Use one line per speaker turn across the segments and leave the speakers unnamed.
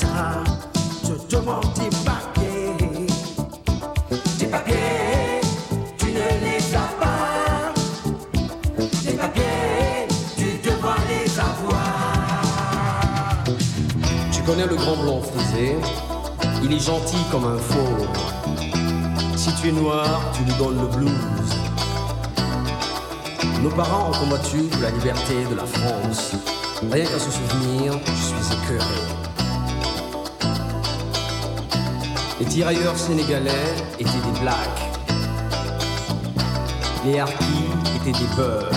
t'arrêtera, te demande tu ne les as pas. Tu les avoir.
Tu connais le grand blond frisé? Il est gentil comme un fauve. Si tu es noir, tu lui donnes le blues. Nos parents ont combattu pour la liberté de la France. Rien qu'à se souvenir, je suis écœuré. Les tirailleurs sénégalais étaient des blacks. Les harkis étaient des beurs.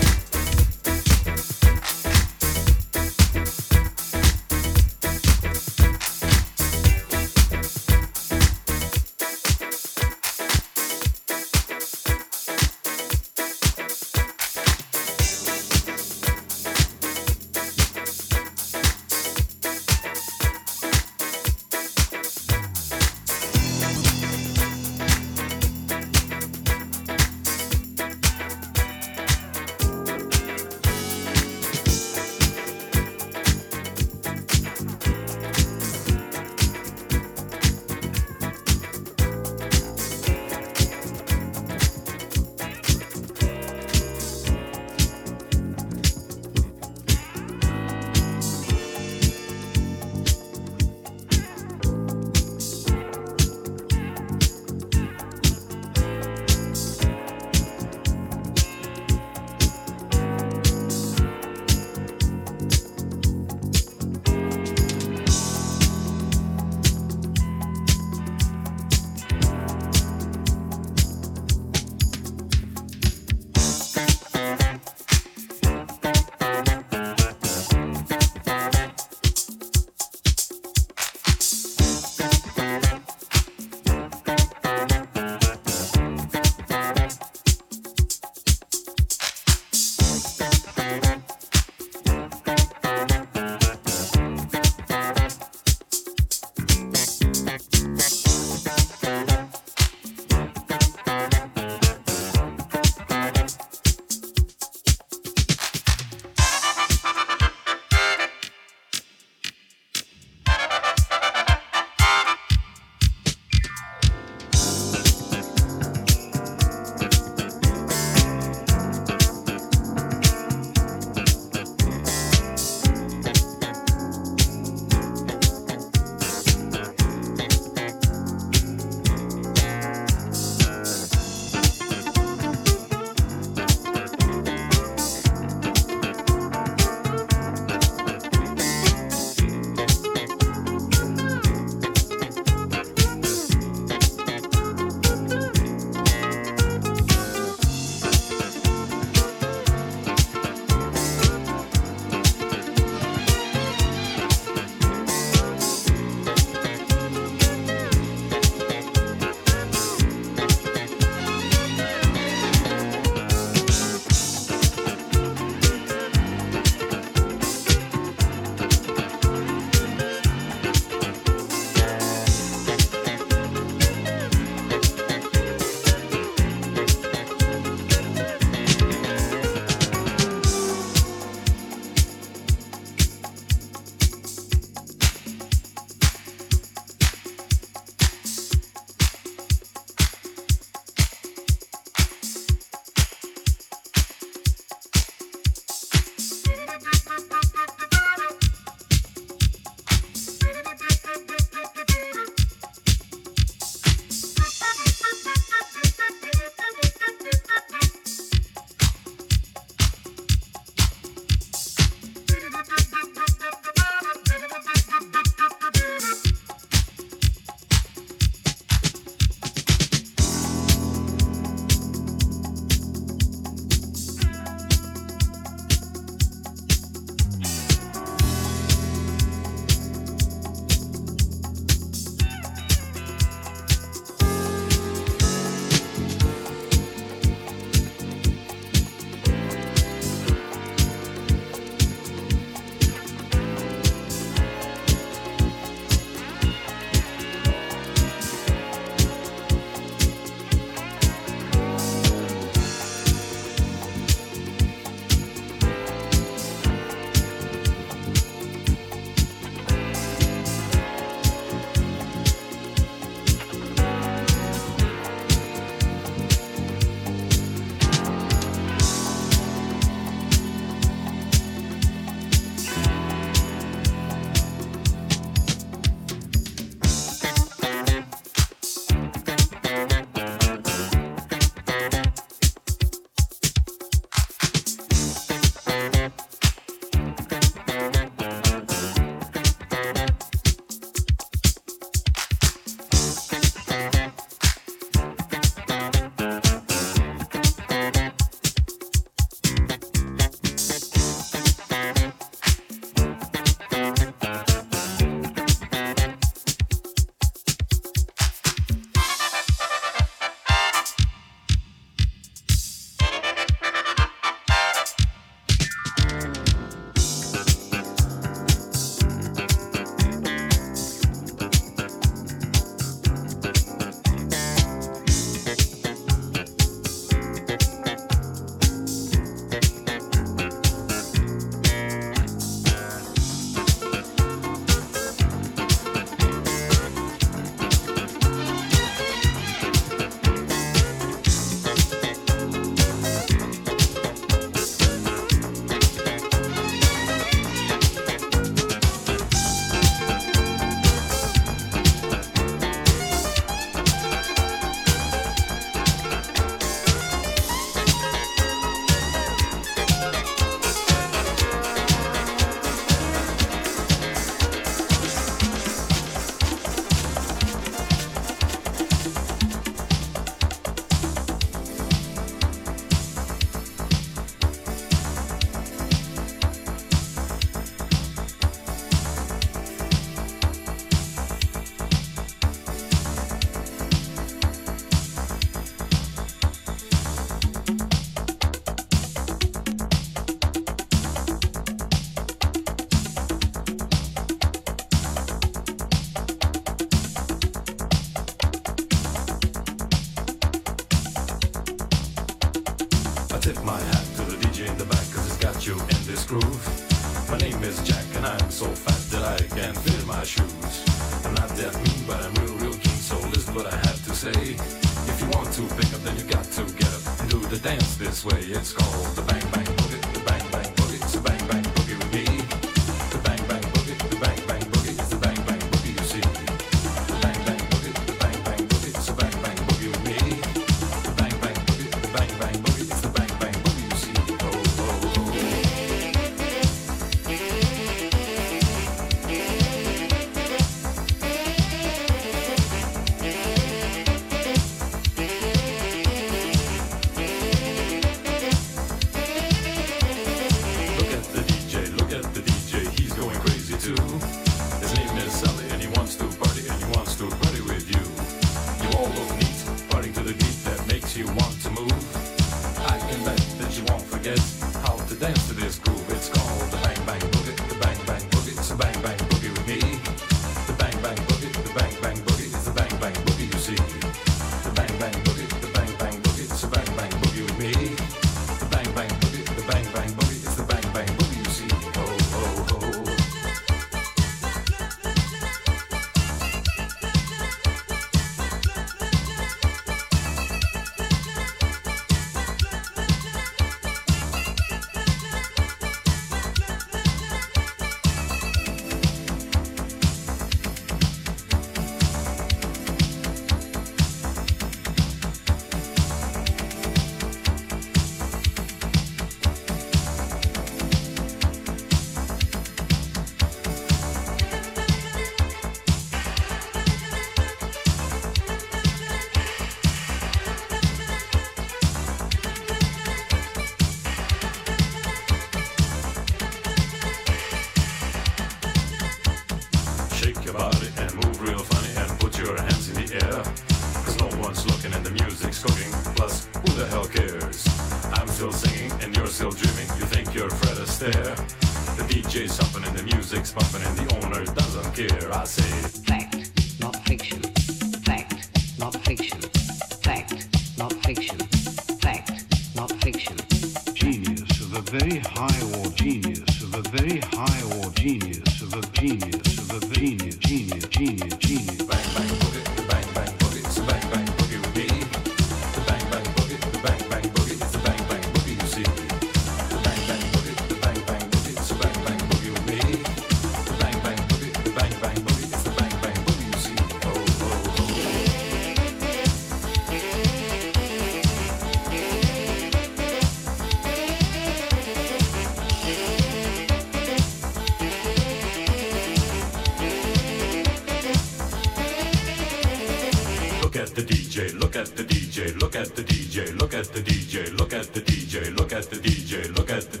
Look at the DJ, look at the DJ, look at the DJ, look at the DJ, look at the DJ, look at the DJ, look at the DJ.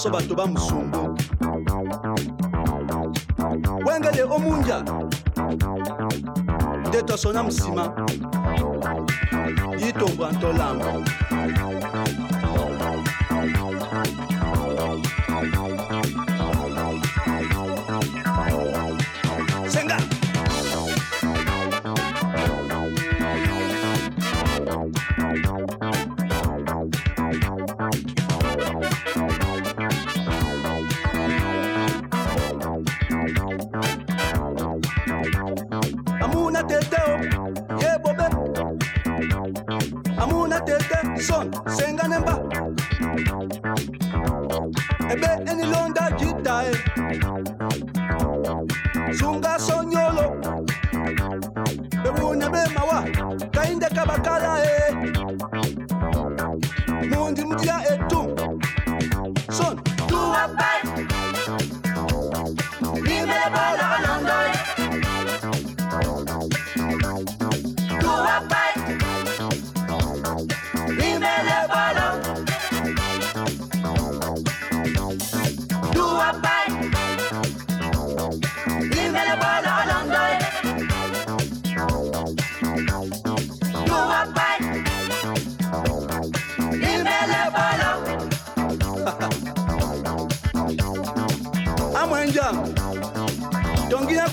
biso bato bamusungu. Wengele omunja. Nde tosona nsima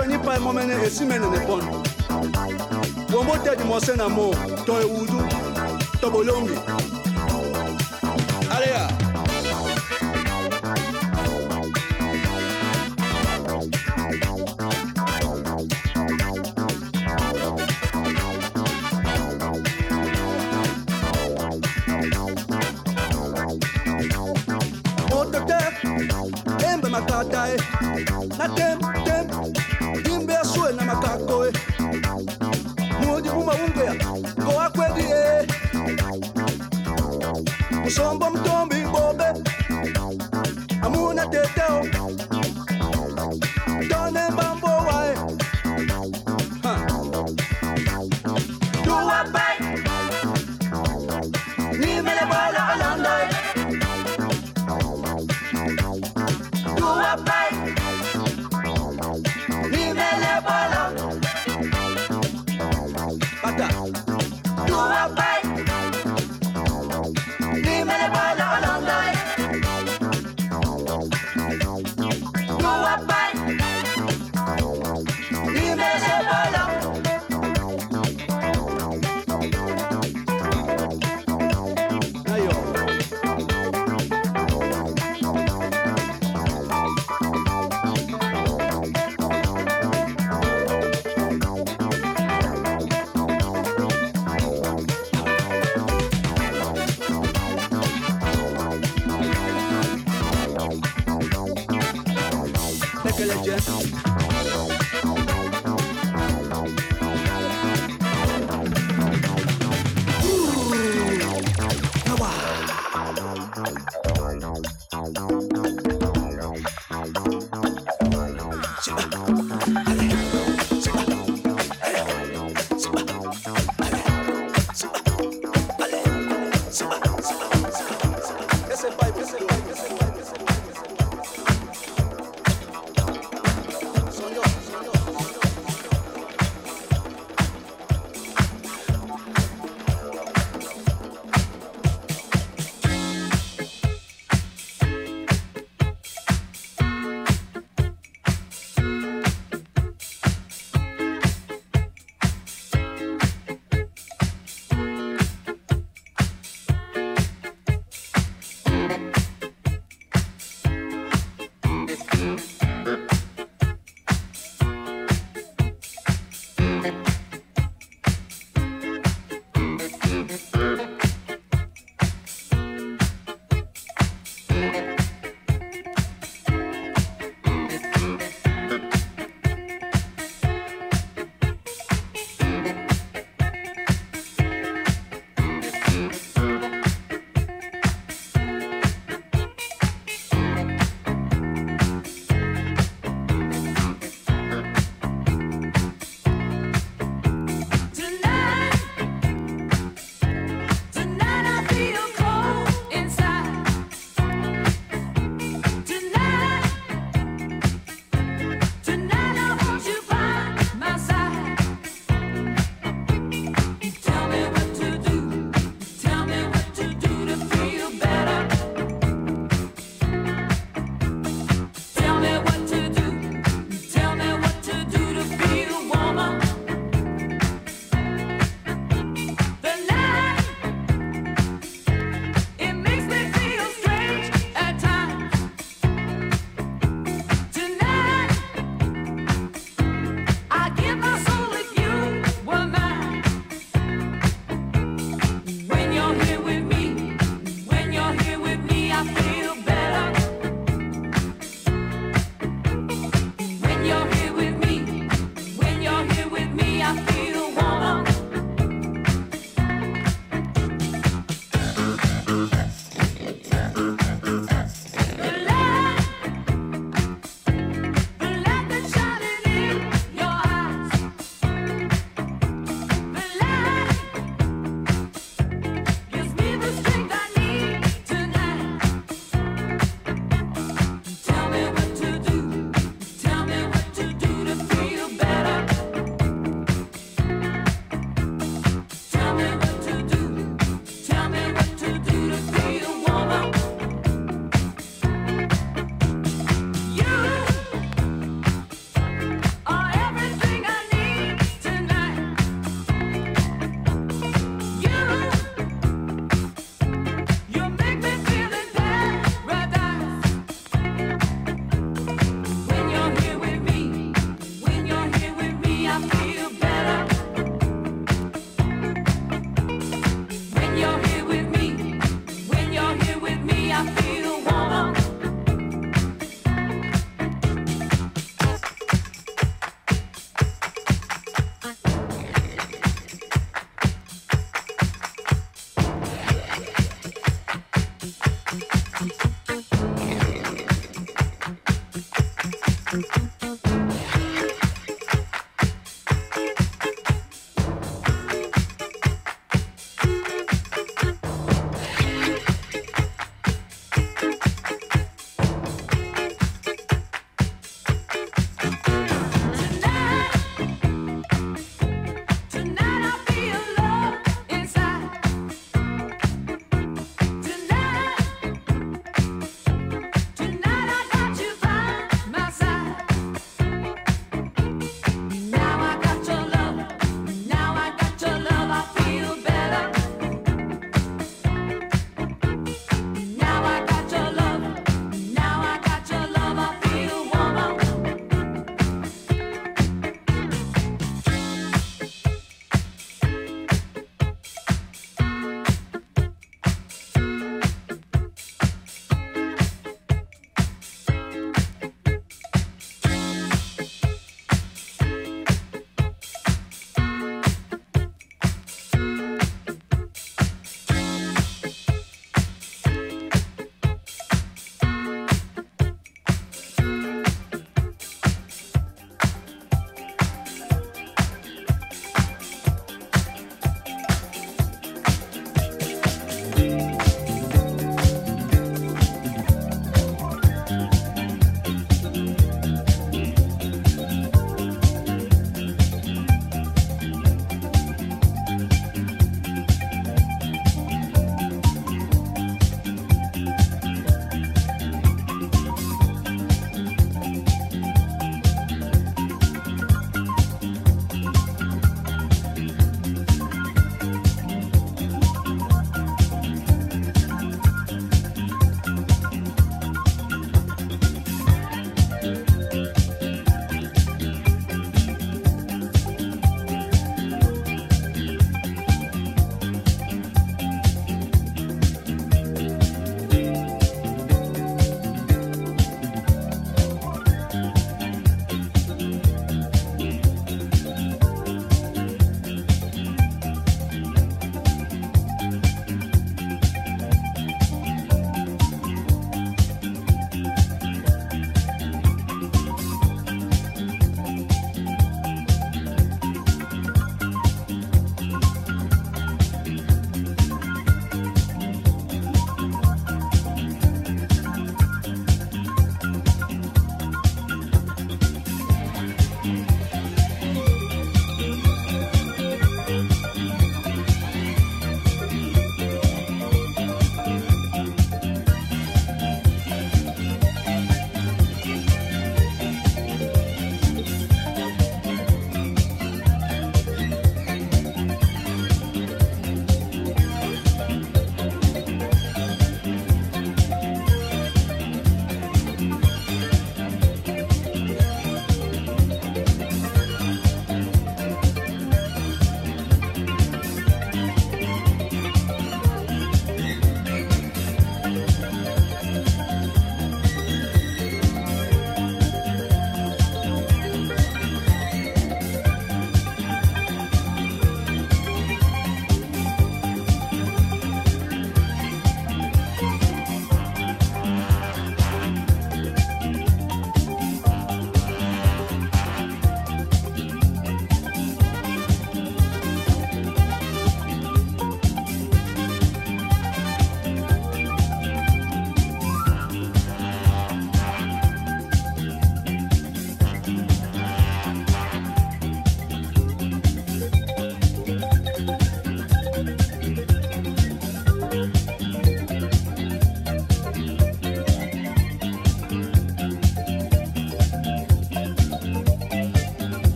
fweni pa e mo mene e si mene ne pon wombo tedi mo se na mo to e
wudu to bolongi.